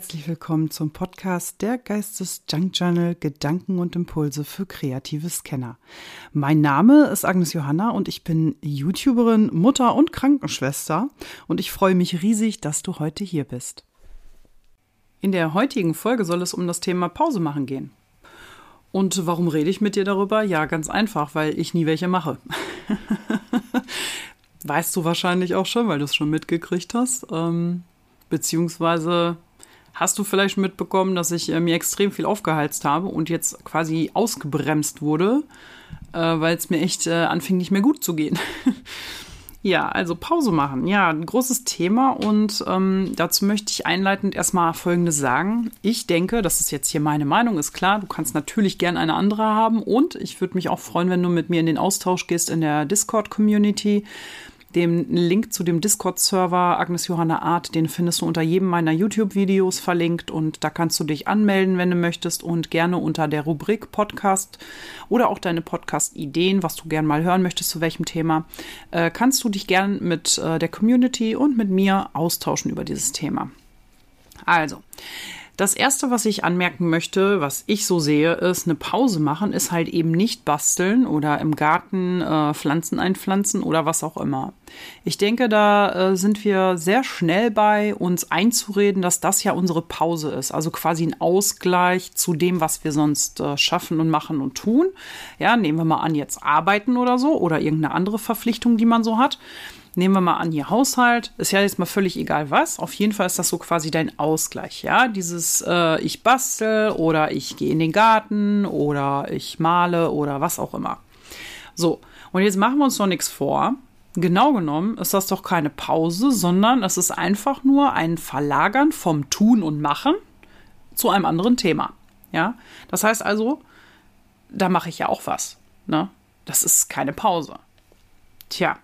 herzlich willkommen zum Podcast der Geistes Junk Journal Gedanken und Impulse für kreative Scanner. Mein Name ist Agnes Johanna und ich bin YouTuberin, Mutter und Krankenschwester und ich freue mich riesig, dass du heute hier bist. In der heutigen Folge soll es um das Thema Pause machen gehen. Und warum rede ich mit dir darüber? Ja, ganz einfach, weil ich nie welche mache. weißt du wahrscheinlich auch schon, weil du es schon mitgekriegt hast. Ähm, beziehungsweise hast du vielleicht mitbekommen, dass ich äh, mir extrem viel aufgeheizt habe und jetzt quasi ausgebremst wurde, äh, weil es mir echt äh, anfing, nicht mehr gut zu gehen. ja, also Pause machen. Ja, ein großes Thema und ähm, dazu möchte ich einleitend erstmal Folgendes sagen. Ich denke, das ist jetzt hier meine Meinung, ist klar. Du kannst natürlich gern eine andere haben und ich würde mich auch freuen, wenn du mit mir in den Austausch gehst in der Discord-Community. Den Link zu dem Discord-Server Agnes Johanna Art, den findest du unter jedem meiner YouTube-Videos verlinkt und da kannst du dich anmelden, wenn du möchtest und gerne unter der Rubrik Podcast oder auch deine Podcast-Ideen, was du gern mal hören möchtest, zu welchem Thema, äh, kannst du dich gern mit äh, der Community und mit mir austauschen über dieses Thema. Also, das erste, was ich anmerken möchte, was ich so sehe, ist eine Pause machen, ist halt eben nicht basteln oder im Garten äh, Pflanzen einpflanzen oder was auch immer. Ich denke, da äh, sind wir sehr schnell bei, uns einzureden, dass das ja unsere Pause ist. Also quasi ein Ausgleich zu dem, was wir sonst äh, schaffen und machen und tun. Ja, nehmen wir mal an, jetzt arbeiten oder so oder irgendeine andere Verpflichtung, die man so hat. Nehmen wir mal an, ihr Haushalt, ist ja jetzt mal völlig egal was. Auf jeden Fall ist das so quasi dein Ausgleich, ja. Dieses äh, ich bastel oder ich gehe in den Garten oder ich male oder was auch immer. So, und jetzt machen wir uns doch nichts vor. Genau genommen ist das doch keine Pause, sondern es ist einfach nur ein Verlagern vom Tun und Machen zu einem anderen Thema. Ja, das heißt also, da mache ich ja auch was. Ne? Das ist keine Pause. Tja,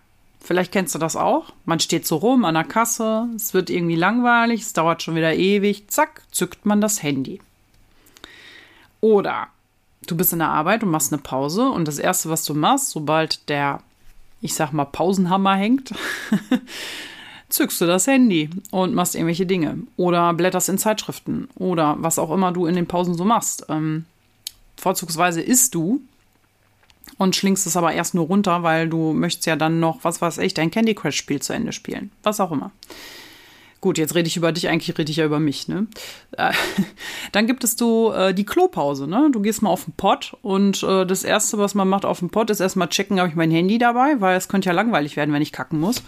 Vielleicht kennst du das auch. Man steht so rum an der Kasse, es wird irgendwie langweilig, es dauert schon wieder ewig. Zack, zückt man das Handy. Oder du bist in der Arbeit und machst eine Pause und das Erste, was du machst, sobald der, ich sag mal, Pausenhammer hängt, zückst du das Handy und machst irgendwelche Dinge. Oder blätterst in Zeitschriften oder was auch immer du in den Pausen so machst. Ähm, vorzugsweise isst du und schlingst es aber erst nur runter, weil du möchtest ja dann noch, was weiß ich, dein Candy Crush Spiel zu Ende spielen. Was auch immer. Gut, jetzt rede ich über dich, eigentlich rede ich ja über mich, ne? Äh, dann gibt es so äh, die Klopause, ne? Du gehst mal auf den Pott und äh, das erste, was man macht auf dem Pott, ist erstmal checken, habe ich mein Handy dabei, weil es könnte ja langweilig werden, wenn ich kacken muss.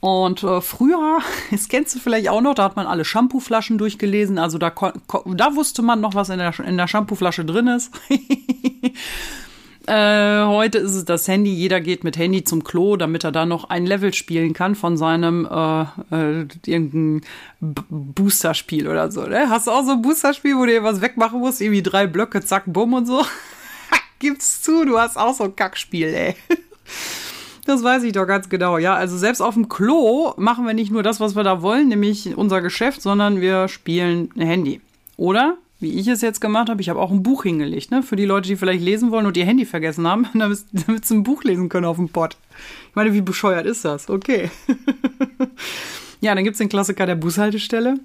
Und äh, früher, das kennst du vielleicht auch noch, da hat man alle Shampooflaschen durchgelesen. Also da, da wusste man noch, was in der, in der Shampooflasche drin ist. Äh, heute ist es das Handy. Jeder geht mit Handy zum Klo, damit er da noch ein Level spielen kann von seinem äh, äh, irgendein Booster-Spiel oder so. Ne? Hast du auch so ein Booster-Spiel, wo du was wegmachen musst? Irgendwie drei Blöcke, zack, bumm und so? Gib's zu, du hast auch so ein Kackspiel, ey. Das weiß ich doch ganz genau, ja. Also selbst auf dem Klo machen wir nicht nur das, was wir da wollen, nämlich unser Geschäft, sondern wir spielen ein Handy. Oder? Wie ich es jetzt gemacht habe, ich habe auch ein Buch hingelegt, ne? Für die Leute, die vielleicht lesen wollen und ihr Handy vergessen haben, damit, damit sie ein Buch lesen können auf dem Pott. Ich meine, wie bescheuert ist das? Okay. ja, dann gibt es den Klassiker der Bushaltestelle.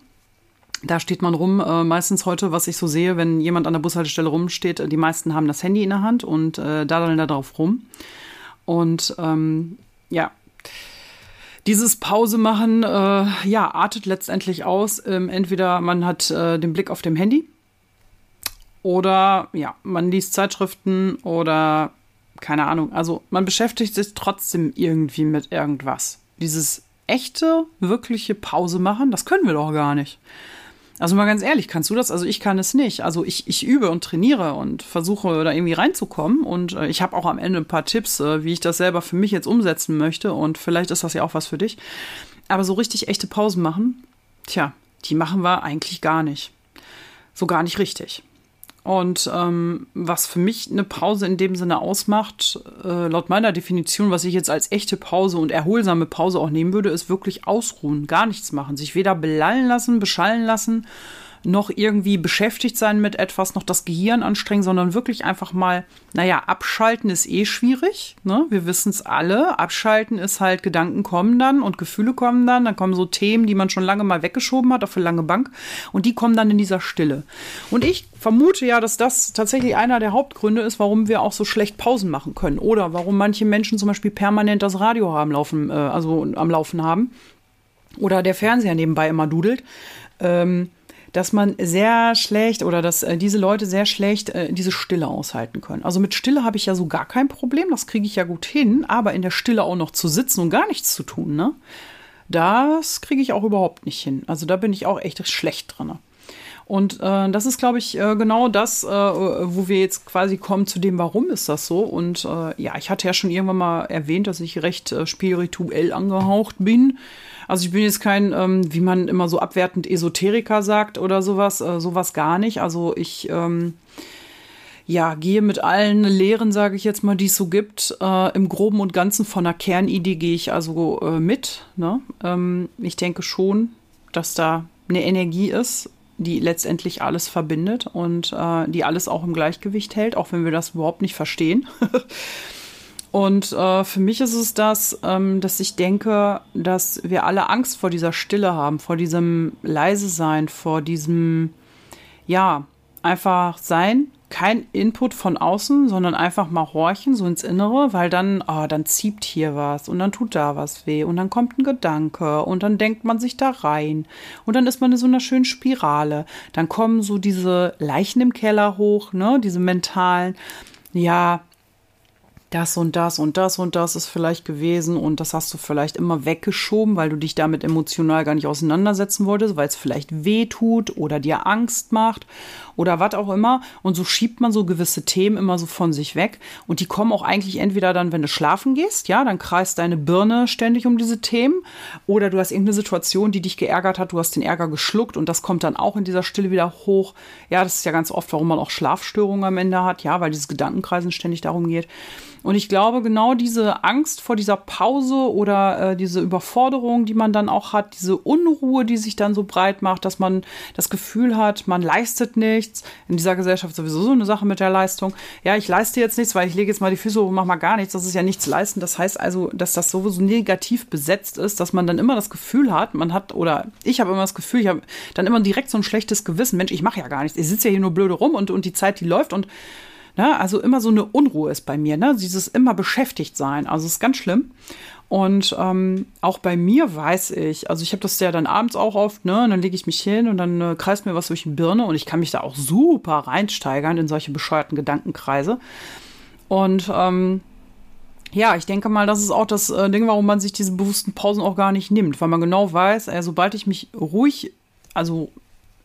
Da steht man rum, äh, meistens heute, was ich so sehe, wenn jemand an der Bushaltestelle rumsteht, die meisten haben das Handy in der Hand und äh, daddeln da drauf rum. Und ähm, ja, dieses Pause machen, äh, ja, artet letztendlich aus. Ähm, entweder man hat äh, den Blick auf dem Handy oder ja, man liest Zeitschriften oder keine Ahnung. Also man beschäftigt sich trotzdem irgendwie mit irgendwas. Dieses echte, wirkliche Pause machen, das können wir doch gar nicht. Also mal ganz ehrlich, kannst du das? Also ich kann es nicht. Also ich, ich übe und trainiere und versuche da irgendwie reinzukommen. Und äh, ich habe auch am Ende ein paar Tipps, äh, wie ich das selber für mich jetzt umsetzen möchte. Und vielleicht ist das ja auch was für dich. Aber so richtig echte Pausen machen, tja, die machen wir eigentlich gar nicht. So gar nicht richtig. Und ähm, was für mich eine Pause in dem Sinne ausmacht, äh, laut meiner Definition, was ich jetzt als echte Pause und erholsame Pause auch nehmen würde, ist wirklich ausruhen, gar nichts machen, sich weder belallen lassen, beschallen lassen, noch irgendwie beschäftigt sein mit etwas, noch das Gehirn anstrengen, sondern wirklich einfach mal, naja, abschalten ist eh schwierig. Ne? Wir wissen es alle. Abschalten ist halt, Gedanken kommen dann und Gefühle kommen dann. Dann kommen so Themen, die man schon lange mal weggeschoben hat auf eine lange Bank. Und die kommen dann in dieser Stille. Und ich vermute ja, dass das tatsächlich einer der Hauptgründe ist, warum wir auch so schlecht Pausen machen können. Oder warum manche Menschen zum Beispiel permanent das Radio haben laufen, äh, also am Laufen haben. Oder der Fernseher nebenbei immer dudelt. Ähm, dass man sehr schlecht oder dass äh, diese Leute sehr schlecht äh, diese Stille aushalten können. Also mit Stille habe ich ja so gar kein Problem, das kriege ich ja gut hin, aber in der Stille auch noch zu sitzen und gar nichts zu tun, ne? Das kriege ich auch überhaupt nicht hin. Also da bin ich auch echt schlecht drin. Und äh, das ist, glaube ich, äh, genau das, äh, wo wir jetzt quasi kommen zu dem, warum ist das so. Und äh, ja, ich hatte ja schon irgendwann mal erwähnt, dass ich recht äh, spirituell angehaucht bin. Also ich bin jetzt kein, ähm, wie man immer so abwertend Esoteriker sagt oder sowas, äh, sowas gar nicht. Also ich ähm, ja, gehe mit allen Lehren, sage ich jetzt mal, die es so gibt. Äh, Im Groben und Ganzen von einer Kernidee gehe ich also äh, mit. Ne? Ähm, ich denke schon, dass da eine Energie ist, die letztendlich alles verbindet und äh, die alles auch im Gleichgewicht hält, auch wenn wir das überhaupt nicht verstehen. Und äh, für mich ist es das, ähm, dass ich denke, dass wir alle Angst vor dieser Stille haben, vor diesem leise sein, vor diesem, ja, einfach sein, kein Input von außen, sondern einfach mal horchen, so ins Innere, weil dann, oh, dann zieht hier was und dann tut da was weh und dann kommt ein Gedanke und dann denkt man sich da rein und dann ist man in so einer schönen Spirale. Dann kommen so diese Leichen im Keller hoch, ne, diese mentalen, ja, das und das und das und das ist vielleicht gewesen und das hast du vielleicht immer weggeschoben, weil du dich damit emotional gar nicht auseinandersetzen wolltest, weil es vielleicht weh tut oder dir Angst macht oder was auch immer. Und so schiebt man so gewisse Themen immer so von sich weg. Und die kommen auch eigentlich entweder dann, wenn du schlafen gehst, ja, dann kreist deine Birne ständig um diese Themen. Oder du hast irgendeine Situation, die dich geärgert hat, du hast den Ärger geschluckt und das kommt dann auch in dieser Stille wieder hoch. Ja, das ist ja ganz oft, warum man auch Schlafstörungen am Ende hat, ja, weil dieses Gedankenkreisen ständig darum geht. Und ich glaube, genau diese Angst vor dieser Pause oder äh, diese Überforderung, die man dann auch hat, diese Unruhe, die sich dann so breit macht, dass man das Gefühl hat, man leistet nichts. In dieser Gesellschaft sowieso so eine Sache mit der Leistung. Ja, ich leiste jetzt nichts, weil ich lege jetzt mal die Füße hoch und mache mal gar nichts. Das ist ja nichts leisten. Das heißt also, dass das sowieso negativ besetzt ist, dass man dann immer das Gefühl hat, man hat, oder ich habe immer das Gefühl, ich habe dann immer direkt so ein schlechtes Gewissen. Mensch, ich mache ja gar nichts. Ich sitze ja hier nur blöde rum und, und die Zeit, die läuft und? Also immer so eine Unruhe ist bei mir, ne? dieses immer beschäftigt sein. Also ist ganz schlimm. Und ähm, auch bei mir weiß ich, also ich habe das ja dann abends auch oft, ne? Und dann lege ich mich hin und dann äh, kreist mir was durch die Birne und ich kann mich da auch super reinsteigern in solche bescheuerten Gedankenkreise. Und ähm, ja, ich denke mal, das ist auch das äh, Ding, warum man sich diese bewussten Pausen auch gar nicht nimmt, weil man genau weiß, äh, sobald ich mich ruhig, also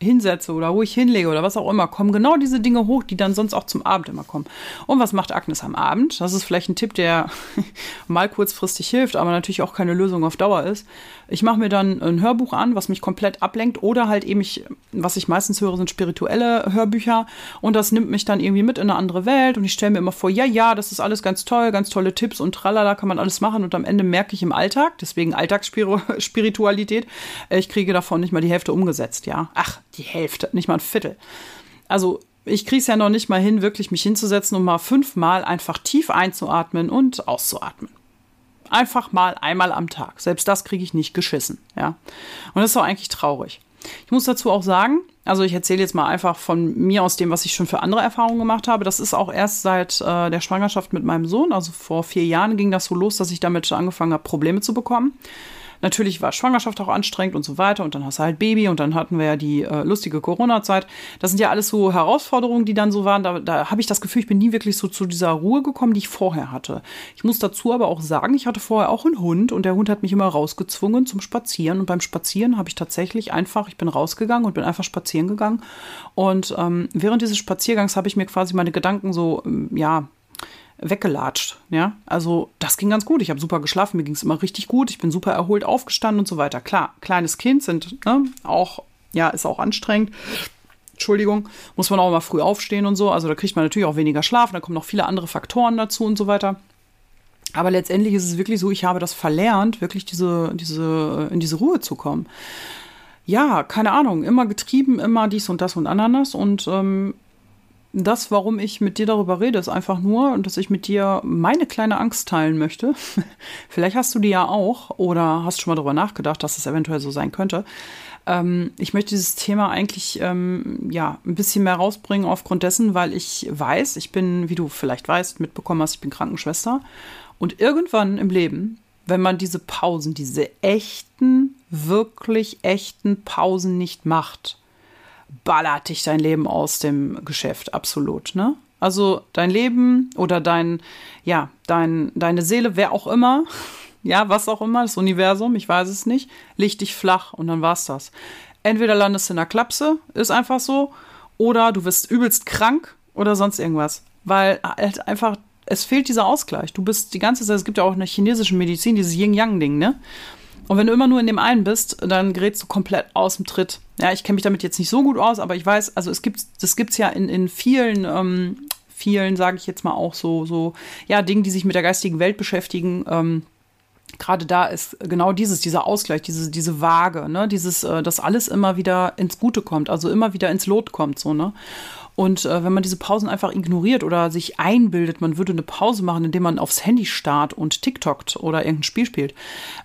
hinsetze oder wo ich hinlege oder was auch immer, kommen genau diese Dinge hoch, die dann sonst auch zum Abend immer kommen. Und was macht Agnes am Abend? Das ist vielleicht ein Tipp, der mal kurzfristig hilft, aber natürlich auch keine Lösung auf Dauer ist. Ich mache mir dann ein Hörbuch an, was mich komplett ablenkt oder halt eben ich, was ich meistens höre, sind spirituelle Hörbücher und das nimmt mich dann irgendwie mit in eine andere Welt und ich stelle mir immer vor, ja, ja, das ist alles ganz toll, ganz tolle Tipps und tralala kann man alles machen und am Ende merke ich im Alltag, deswegen Alltagsspiritualität, äh, ich kriege davon nicht mal die Hälfte umgesetzt, ja. Ach, die Hälfte, nicht mal ein Viertel. Also ich kriege es ja noch nicht mal hin, wirklich mich hinzusetzen und mal fünfmal einfach tief einzuatmen und auszuatmen. Einfach mal einmal am Tag. Selbst das kriege ich nicht geschissen, ja. Und das ist doch eigentlich traurig. Ich muss dazu auch sagen, also ich erzähle jetzt mal einfach von mir aus dem, was ich schon für andere Erfahrungen gemacht habe. Das ist auch erst seit äh, der Schwangerschaft mit meinem Sohn, also vor vier Jahren ging das so los, dass ich damit angefangen habe, Probleme zu bekommen. Natürlich war Schwangerschaft auch anstrengend und so weiter und dann hast du halt Baby und dann hatten wir ja die äh, lustige Corona-Zeit. Das sind ja alles so Herausforderungen, die dann so waren. Da, da habe ich das Gefühl, ich bin nie wirklich so zu dieser Ruhe gekommen, die ich vorher hatte. Ich muss dazu aber auch sagen, ich hatte vorher auch einen Hund und der Hund hat mich immer rausgezwungen zum Spazieren und beim Spazieren habe ich tatsächlich einfach, ich bin rausgegangen und bin einfach spazieren gegangen und ähm, während dieses Spaziergangs habe ich mir quasi meine Gedanken so, ähm, ja, weggelatscht. Ja, also das ging ganz gut. Ich habe super geschlafen, mir ging es immer richtig gut. Ich bin super erholt aufgestanden und so weiter. Klar, kleines Kind sind ne, auch, ja, ist auch anstrengend. Entschuldigung, muss man auch immer früh aufstehen und so. Also da kriegt man natürlich auch weniger Schlaf. Da kommen noch viele andere Faktoren dazu und so weiter. Aber letztendlich ist es wirklich so, ich habe das verlernt, wirklich diese, diese, in diese Ruhe zu kommen. ja, keine Ahnung, immer getrieben, immer dies und das und Ananas. Und ähm, das, warum ich mit dir darüber rede, ist einfach nur, dass ich mit dir meine kleine Angst teilen möchte. Vielleicht hast du die ja auch oder hast schon mal darüber nachgedacht, dass es eventuell so sein könnte. Ähm, ich möchte dieses Thema eigentlich ähm, ja ein bisschen mehr rausbringen aufgrund dessen, weil ich weiß, ich bin, wie du vielleicht weißt, mitbekommen hast, ich bin Krankenschwester. Und irgendwann im Leben, wenn man diese Pausen, diese echten, wirklich echten Pausen nicht macht, ballert dich dein Leben aus dem Geschäft, absolut, ne? Also dein Leben oder dein, ja, dein, deine Seele, wer auch immer, ja, was auch immer, das Universum, ich weiß es nicht, legt dich flach und dann war's das. Entweder landest du in der Klapse, ist einfach so, oder du wirst übelst krank oder sonst irgendwas. Weil halt einfach, es fehlt dieser Ausgleich. Du bist die ganze Zeit, es gibt ja auch in der chinesischen Medizin dieses Yin-Yang-Ding, ne? Und wenn du immer nur in dem einen bist, dann gerätst du komplett aus dem Tritt. Ja, ich kenne mich damit jetzt nicht so gut aus, aber ich weiß, also es gibt, das gibt's ja in, in vielen, ähm, vielen, sage ich jetzt mal auch so, so, ja, Dingen, die sich mit der geistigen Welt beschäftigen. Ähm, Gerade da ist genau dieses, dieser Ausgleich, diese, diese Waage, ne, dieses, äh, dass alles immer wieder ins Gute kommt, also immer wieder ins Lot kommt, so, ne. Und äh, wenn man diese Pausen einfach ignoriert oder sich einbildet, man würde eine Pause machen, indem man aufs Handy starrt und TikTokt oder irgendein Spiel spielt,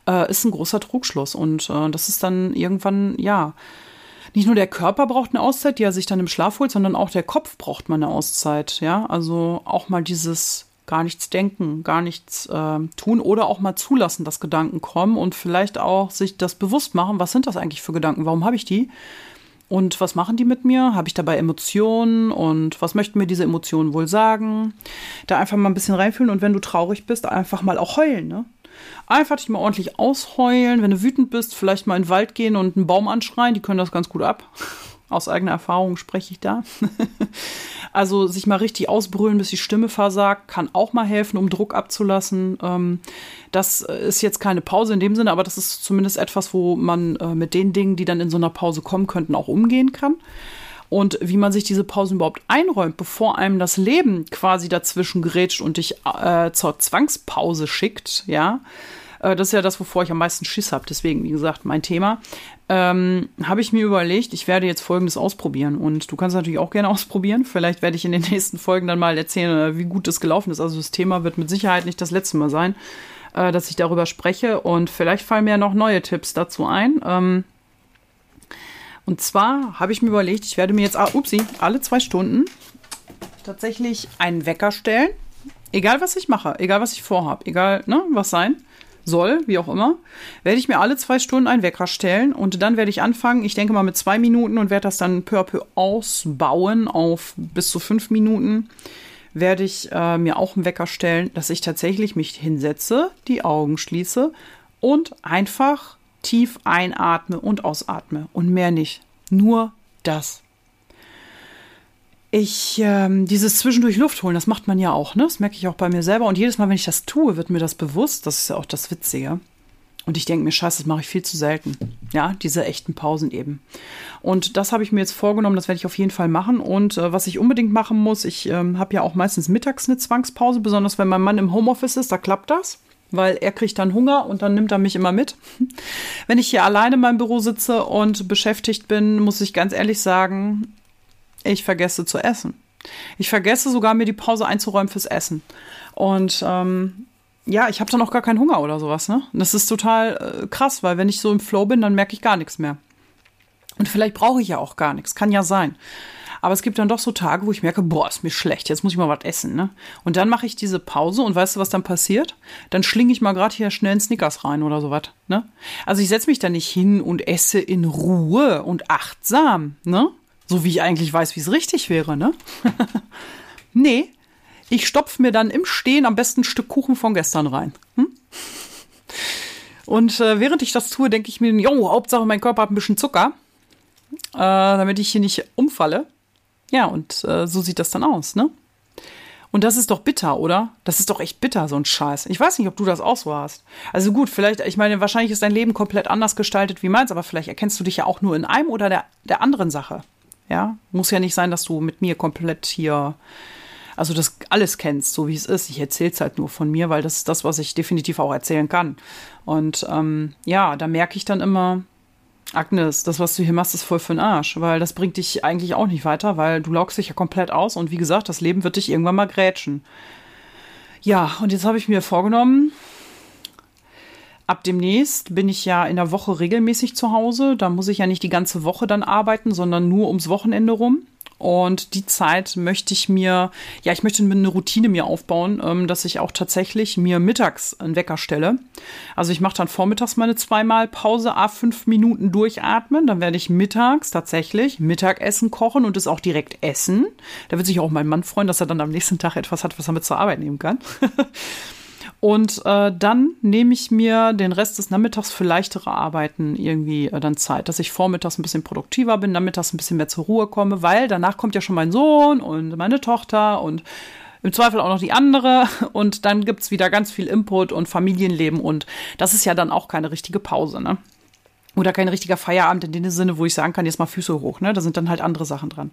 äh, ist ein großer Trugschluss. Und äh, das ist dann irgendwann, ja, nicht nur der Körper braucht eine Auszeit, die er sich dann im Schlaf holt, sondern auch der Kopf braucht mal eine Auszeit. Ja, also auch mal dieses gar nichts denken, gar nichts äh, tun oder auch mal zulassen, dass Gedanken kommen und vielleicht auch sich das bewusst machen, was sind das eigentlich für Gedanken, warum habe ich die? Und was machen die mit mir? Habe ich dabei Emotionen? Und was möchten mir diese Emotionen wohl sagen? Da einfach mal ein bisschen reinfühlen und wenn du traurig bist, einfach mal auch heulen. Ne? Einfach dich mal ordentlich ausheulen. Wenn du wütend bist, vielleicht mal in den Wald gehen und einen Baum anschreien. Die können das ganz gut ab. Aus eigener Erfahrung spreche ich da. also sich mal richtig ausbrüllen, bis die Stimme versagt, kann auch mal helfen, um Druck abzulassen. Ähm, das ist jetzt keine Pause in dem Sinne, aber das ist zumindest etwas, wo man äh, mit den Dingen, die dann in so einer Pause kommen könnten, auch umgehen kann. Und wie man sich diese Pausen überhaupt einräumt, bevor einem das Leben quasi dazwischen gerätscht und dich äh, zur Zwangspause schickt, ja. Äh, das ist ja das, wovor ich am meisten Schiss habe. Deswegen, wie gesagt, mein Thema ähm, habe ich mir überlegt, ich werde jetzt Folgendes ausprobieren. Und du kannst natürlich auch gerne ausprobieren. Vielleicht werde ich in den nächsten Folgen dann mal erzählen, äh, wie gut das gelaufen ist. Also das Thema wird mit Sicherheit nicht das letzte Mal sein, äh, dass ich darüber spreche. Und vielleicht fallen mir noch neue Tipps dazu ein. Ähm, und zwar habe ich mir überlegt, ich werde mir jetzt, ah, upsie, alle zwei Stunden tatsächlich einen Wecker stellen. Egal, was ich mache, egal, was ich vorhabe, egal, ne, was sein soll, wie auch immer, werde ich mir alle zwei Stunden einen Wecker stellen und dann werde ich anfangen, ich denke mal mit zwei Minuten und werde das dann peu à peu ausbauen auf bis zu fünf Minuten, werde ich äh, mir auch einen Wecker stellen, dass ich tatsächlich mich hinsetze, die Augen schließe und einfach tief einatme und ausatme und mehr nicht. Nur das ich ähm, dieses zwischendurch Luft holen, das macht man ja auch, ne? Das merke ich auch bei mir selber. Und jedes Mal, wenn ich das tue, wird mir das bewusst. Das ist ja auch das Witzige. Und ich denke mir, scheiße, das mache ich viel zu selten. Ja, diese echten Pausen eben. Und das habe ich mir jetzt vorgenommen, das werde ich auf jeden Fall machen. Und äh, was ich unbedingt machen muss, ich ähm, habe ja auch meistens mittags eine Zwangspause, besonders wenn mein Mann im Homeoffice ist, da klappt das. Weil er kriegt dann Hunger und dann nimmt er mich immer mit. Wenn ich hier alleine in meinem Büro sitze und beschäftigt bin, muss ich ganz ehrlich sagen, ich vergesse zu essen. Ich vergesse sogar, mir die Pause einzuräumen fürs Essen. Und ähm, ja, ich habe dann auch gar keinen Hunger oder sowas. Ne? das ist total äh, krass, weil wenn ich so im Flow bin, dann merke ich gar nichts mehr. Und vielleicht brauche ich ja auch gar nichts. Kann ja sein. Aber es gibt dann doch so Tage, wo ich merke, boah, ist mir schlecht, jetzt muss ich mal was essen, ne? Und dann mache ich diese Pause und weißt du, was dann passiert? Dann schlinge ich mal gerade hier schnell einen Snickers rein oder sowas, ne? Also ich setze mich da nicht hin und esse in Ruhe und achtsam, ne? So wie ich eigentlich weiß, wie es richtig wäre, ne? nee, ich stopfe mir dann im Stehen am besten ein Stück Kuchen von gestern rein. Hm? Und äh, während ich das tue, denke ich mir, jo, Hauptsache mein Körper hat ein bisschen Zucker, äh, damit ich hier nicht umfalle. Ja, und äh, so sieht das dann aus, ne? Und das ist doch bitter, oder? Das ist doch echt bitter, so ein Scheiß. Ich weiß nicht, ob du das auch so hast. Also gut, vielleicht, ich meine, wahrscheinlich ist dein Leben komplett anders gestaltet wie meins, aber vielleicht erkennst du dich ja auch nur in einem oder der, der anderen Sache. Ja, muss ja nicht sein, dass du mit mir komplett hier, also das alles kennst, so wie es ist. Ich erzähle es halt nur von mir, weil das ist das, was ich definitiv auch erzählen kann. Und ähm, ja, da merke ich dann immer, Agnes, das, was du hier machst, ist voll für den Arsch, weil das bringt dich eigentlich auch nicht weiter, weil du lockst dich ja komplett aus und wie gesagt, das Leben wird dich irgendwann mal grätschen. Ja, und jetzt habe ich mir vorgenommen, ab demnächst bin ich ja in der Woche regelmäßig zu Hause. Da muss ich ja nicht die ganze Woche dann arbeiten, sondern nur ums Wochenende rum. Und die Zeit möchte ich mir, ja, ich möchte eine Routine mir aufbauen, ähm, dass ich auch tatsächlich mir mittags einen Wecker stelle. Also ich mache dann vormittags meine zweimal Pause, a fünf Minuten durchatmen. Dann werde ich mittags tatsächlich Mittagessen kochen und es auch direkt essen. Da wird sich auch mein Mann freuen, dass er dann am nächsten Tag etwas hat, was er mit zur Arbeit nehmen kann. Und äh, dann nehme ich mir den Rest des Nachmittags für leichtere Arbeiten irgendwie äh, dann Zeit, dass ich vormittags ein bisschen produktiver bin, nachmittags ein bisschen mehr zur Ruhe komme, weil danach kommt ja schon mein Sohn und meine Tochter und im Zweifel auch noch die andere und dann gibt's wieder ganz viel Input und Familienleben und das ist ja dann auch keine richtige Pause, ne? Oder kein richtiger Feierabend in dem Sinne, wo ich sagen kann, jetzt mal Füße hoch, ne? Da sind dann halt andere Sachen dran.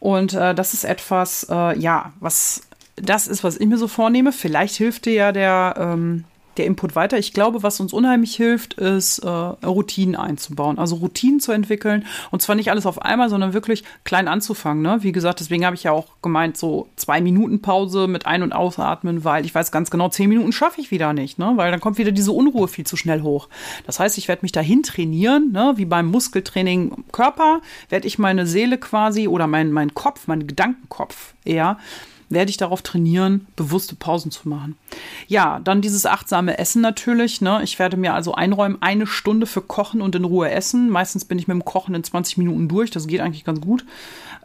Und äh, das ist etwas, äh, ja, was das ist, was ich mir so vornehme. Vielleicht hilft dir ja der, ähm, der Input weiter. Ich glaube, was uns unheimlich hilft, ist äh, Routinen einzubauen. Also Routinen zu entwickeln. Und zwar nicht alles auf einmal, sondern wirklich klein anzufangen. Ne? Wie gesagt, deswegen habe ich ja auch gemeint, so zwei Minuten Pause mit Ein- und Ausatmen, weil ich weiß ganz genau, zehn Minuten schaffe ich wieder nicht, ne? weil dann kommt wieder diese Unruhe viel zu schnell hoch. Das heißt, ich werde mich dahin trainieren, ne? wie beim Muskeltraining Körper, werde ich meine Seele quasi oder mein, mein Kopf, meinen Gedankenkopf eher werde ich darauf trainieren, bewusste Pausen zu machen. Ja, dann dieses achtsame Essen natürlich. Ne? Ich werde mir also einräumen, eine Stunde für Kochen und in Ruhe essen. Meistens bin ich mit dem Kochen in 20 Minuten durch. Das geht eigentlich ganz gut.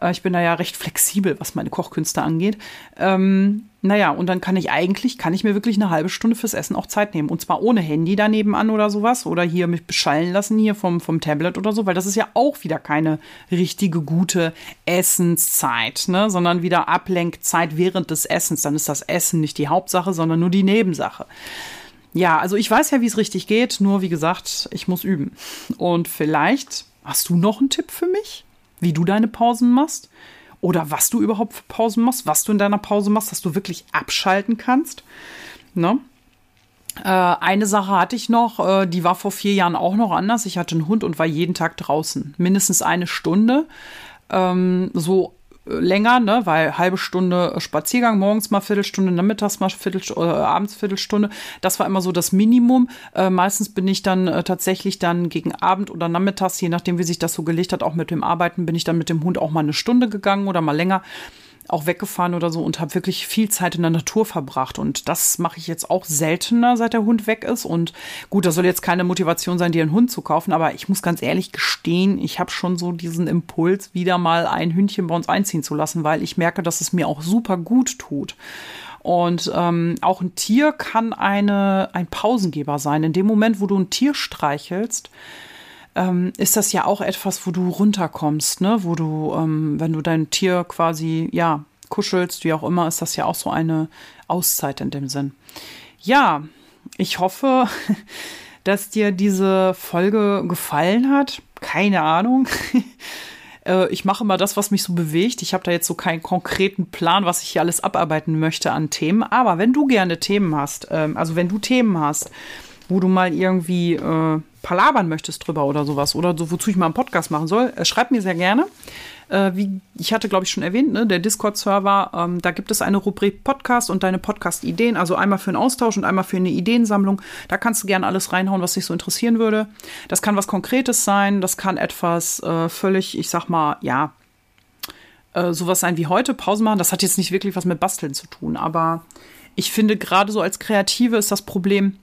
Äh, ich bin da ja recht flexibel, was meine Kochkünste angeht. Ähm, naja, und dann kann ich eigentlich, kann ich mir wirklich eine halbe Stunde fürs Essen auch Zeit nehmen. Und zwar ohne Handy daneben an oder sowas. Oder hier mich beschallen lassen hier vom, vom Tablet oder so, weil das ist ja auch wieder keine richtige gute Essenszeit, ne? Sondern wieder Ablenkzeit während des Essens. Dann ist das Essen nicht die Hauptsache, sondern nur die Nebensache. Ja, also ich weiß ja, wie es richtig geht, nur wie gesagt, ich muss üben. Und vielleicht hast du noch einen Tipp für mich, wie du deine Pausen machst? Oder was du überhaupt für Pausen machst, was du in deiner Pause machst, dass du wirklich abschalten kannst. Ne? Äh, eine Sache hatte ich noch, äh, die war vor vier Jahren auch noch anders. Ich hatte einen Hund und war jeden Tag draußen, mindestens eine Stunde. Ähm, so länger, ne, weil halbe Stunde Spaziergang, morgens mal Viertelstunde, nachmittags mal Viertelstunde, äh, abends Viertelstunde. Das war immer so das Minimum. Äh, meistens bin ich dann äh, tatsächlich dann gegen Abend oder nachmittags, je nachdem, wie sich das so gelegt hat, auch mit dem Arbeiten, bin ich dann mit dem Hund auch mal eine Stunde gegangen oder mal länger auch weggefahren oder so und habe wirklich viel Zeit in der Natur verbracht. Und das mache ich jetzt auch seltener, seit der Hund weg ist. Und gut, das soll jetzt keine Motivation sein, dir einen Hund zu kaufen, aber ich muss ganz ehrlich gestehen, ich habe schon so diesen Impuls, wieder mal ein Hündchen bei uns einziehen zu lassen, weil ich merke, dass es mir auch super gut tut. Und ähm, auch ein Tier kann eine, ein Pausengeber sein. In dem Moment, wo du ein Tier streichelst, ähm, ist das ja auch etwas, wo du runterkommst, ne? Wo du, ähm, wenn du dein Tier quasi, ja, kuschelst, wie auch immer, ist das ja auch so eine Auszeit in dem Sinn. Ja, ich hoffe, dass dir diese Folge gefallen hat. Keine Ahnung. Äh, ich mache immer das, was mich so bewegt. Ich habe da jetzt so keinen konkreten Plan, was ich hier alles abarbeiten möchte an Themen. Aber wenn du gerne Themen hast, ähm, also wenn du Themen hast, wo du mal irgendwie äh, palabern möchtest drüber oder sowas oder so, wozu ich mal einen Podcast machen soll, äh, schreib mir sehr gerne. Äh, wie ich hatte, glaube ich, schon erwähnt, ne, der Discord-Server, ähm, da gibt es eine Rubrik Podcast und deine Podcast-Ideen, also einmal für einen Austausch und einmal für eine Ideensammlung. Da kannst du gerne alles reinhauen, was dich so interessieren würde. Das kann was Konkretes sein, das kann etwas äh, völlig, ich sag mal, ja, äh, sowas sein wie heute, Pause machen. Das hat jetzt nicht wirklich was mit Basteln zu tun, aber ich finde gerade so als Kreative ist das Problem,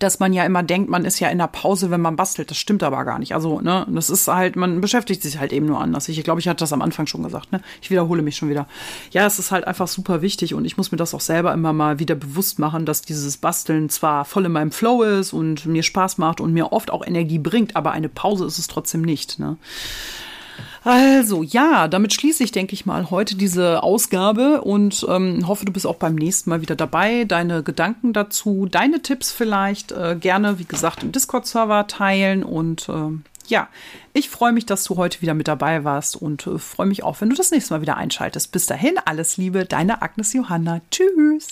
dass man ja immer denkt, man ist ja in der Pause, wenn man bastelt. Das stimmt aber gar nicht. Also, ne, das ist halt, man beschäftigt sich halt eben nur anders. Ich glaube, ich hatte das am Anfang schon gesagt, ne? Ich wiederhole mich schon wieder. Ja, es ist halt einfach super wichtig und ich muss mir das auch selber immer mal wieder bewusst machen, dass dieses Basteln zwar voll in meinem Flow ist und mir Spaß macht und mir oft auch Energie bringt, aber eine Pause ist es trotzdem nicht, ne? Also ja, damit schließe ich, denke ich mal, heute diese Ausgabe und ähm, hoffe, du bist auch beim nächsten Mal wieder dabei. Deine Gedanken dazu, deine Tipps vielleicht äh, gerne, wie gesagt, im Discord-Server teilen und äh, ja, ich freue mich, dass du heute wieder mit dabei warst und äh, freue mich auch, wenn du das nächste Mal wieder einschaltest. Bis dahin, alles Liebe, deine Agnes Johanna. Tschüss.